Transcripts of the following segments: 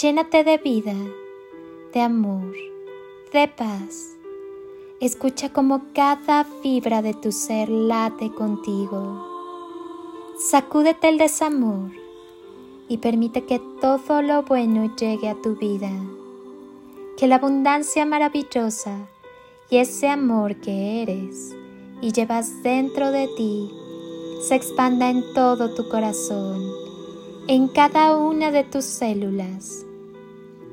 Llénate de vida, de amor, de paz. Escucha como cada fibra de tu ser late contigo. Sacúdete el desamor y permite que todo lo bueno llegue a tu vida. Que la abundancia maravillosa y ese amor que eres y llevas dentro de ti se expanda en todo tu corazón, en cada una de tus células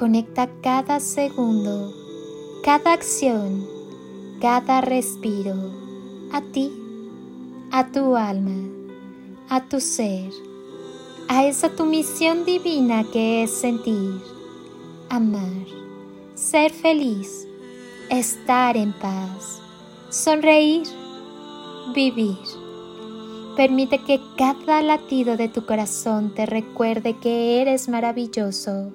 Conecta cada segundo, cada acción, cada respiro a ti, a tu alma, a tu ser, a esa tu misión divina que es sentir, amar, ser feliz, estar en paz, sonreír, vivir. Permite que cada latido de tu corazón te recuerde que eres maravilloso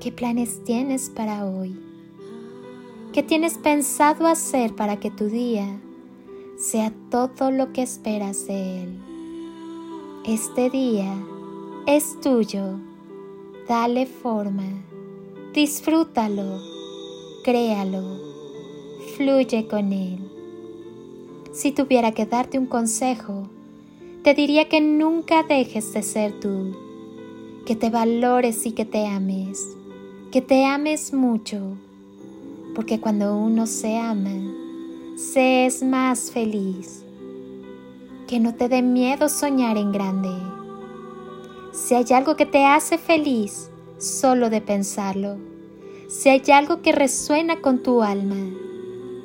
¿Qué planes tienes para hoy? ¿Qué tienes pensado hacer para que tu día sea todo lo que esperas de él? Este día es tuyo. Dale forma. Disfrútalo. Créalo. Fluye con él. Si tuviera que darte un consejo, te diría que nunca dejes de ser tú, que te valores y que te ames que te ames mucho, porque cuando uno se ama, se es más feliz. Que no te dé miedo soñar en grande. Si hay algo que te hace feliz, solo de pensarlo. Si hay algo que resuena con tu alma,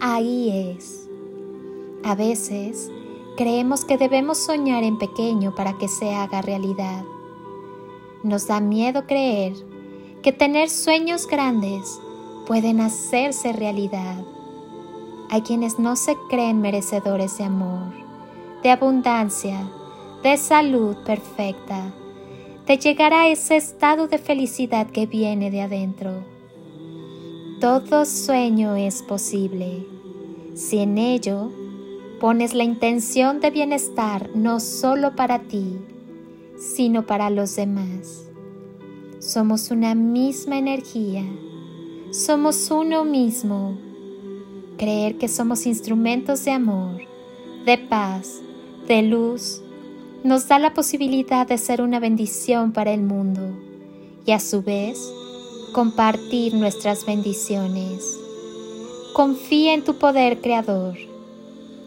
ahí es. A veces creemos que debemos soñar en pequeño para que se haga realidad. Nos da miedo creer que tener sueños grandes pueden hacerse realidad. Hay quienes no se creen merecedores de amor, de abundancia, de salud perfecta, de llegar a ese estado de felicidad que viene de adentro. Todo sueño es posible si en ello pones la intención de bienestar no solo para ti, sino para los demás. Somos una misma energía. Somos uno mismo. Creer que somos instrumentos de amor, de paz, de luz, nos da la posibilidad de ser una bendición para el mundo y a su vez compartir nuestras bendiciones. Confía en tu poder creador.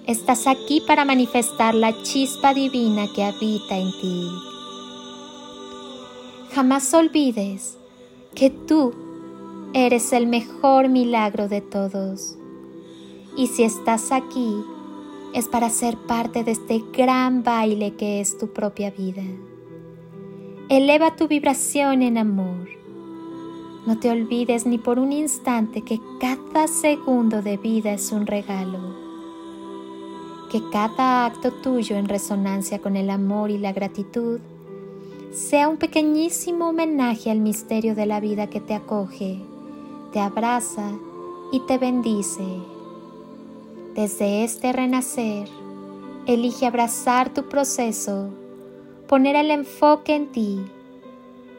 Estás aquí para manifestar la chispa divina que habita en ti. Jamás olvides que tú Eres el mejor milagro de todos. Y si estás aquí, es para ser parte de este gran baile que es tu propia vida. Eleva tu vibración en amor. No te olvides ni por un instante que cada segundo de vida es un regalo. Que cada acto tuyo en resonancia con el amor y la gratitud sea un pequeñísimo homenaje al misterio de la vida que te acoge, te abraza y te bendice. Desde este renacer, elige abrazar tu proceso, poner el enfoque en ti,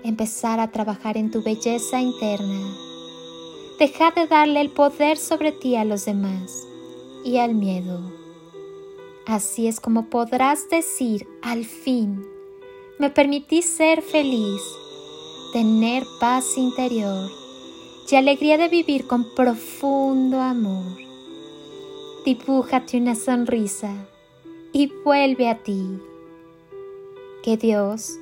empezar a trabajar en tu belleza interna. Deja de darle el poder sobre ti a los demás y al miedo. Así es como podrás decir al fin, me permití ser feliz, tener paz interior y alegría de vivir con profundo amor. Dibújate una sonrisa y vuelve a ti. Que Dios,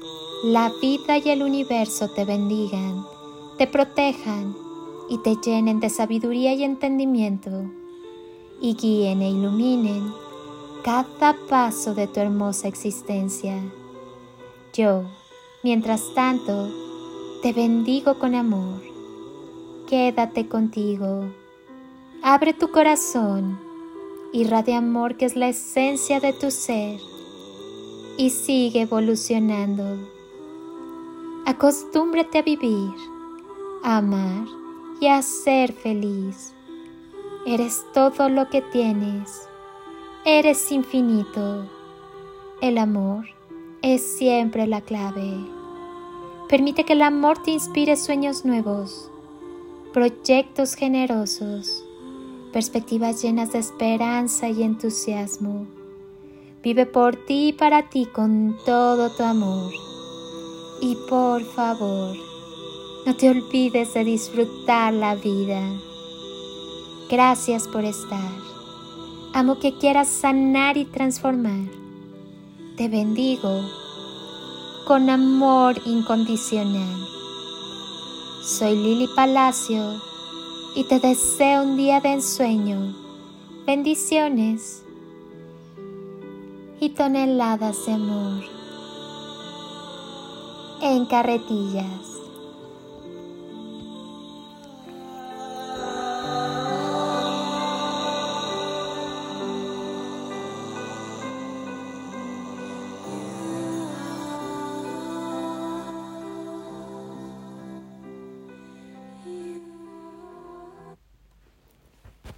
la vida y el universo te bendigan, te protejan y te llenen de sabiduría y entendimiento y guíen e iluminen cada paso de tu hermosa existencia. Yo, mientras tanto, te bendigo con amor. Quédate contigo. Abre tu corazón, irradia amor que es la esencia de tu ser y sigue evolucionando. Acostúmbrate a vivir, a amar y a ser feliz. Eres todo lo que tienes. Eres infinito. El amor es siempre la clave. Permite que el amor te inspire sueños nuevos, proyectos generosos, perspectivas llenas de esperanza y entusiasmo. Vive por ti y para ti con todo tu amor. Y por favor, no te olvides de disfrutar la vida. Gracias por estar. Amo que quieras sanar y transformar te bendigo con amor incondicional. Soy Lili Palacio y te deseo un día de ensueño, bendiciones y toneladas de amor en carretillas.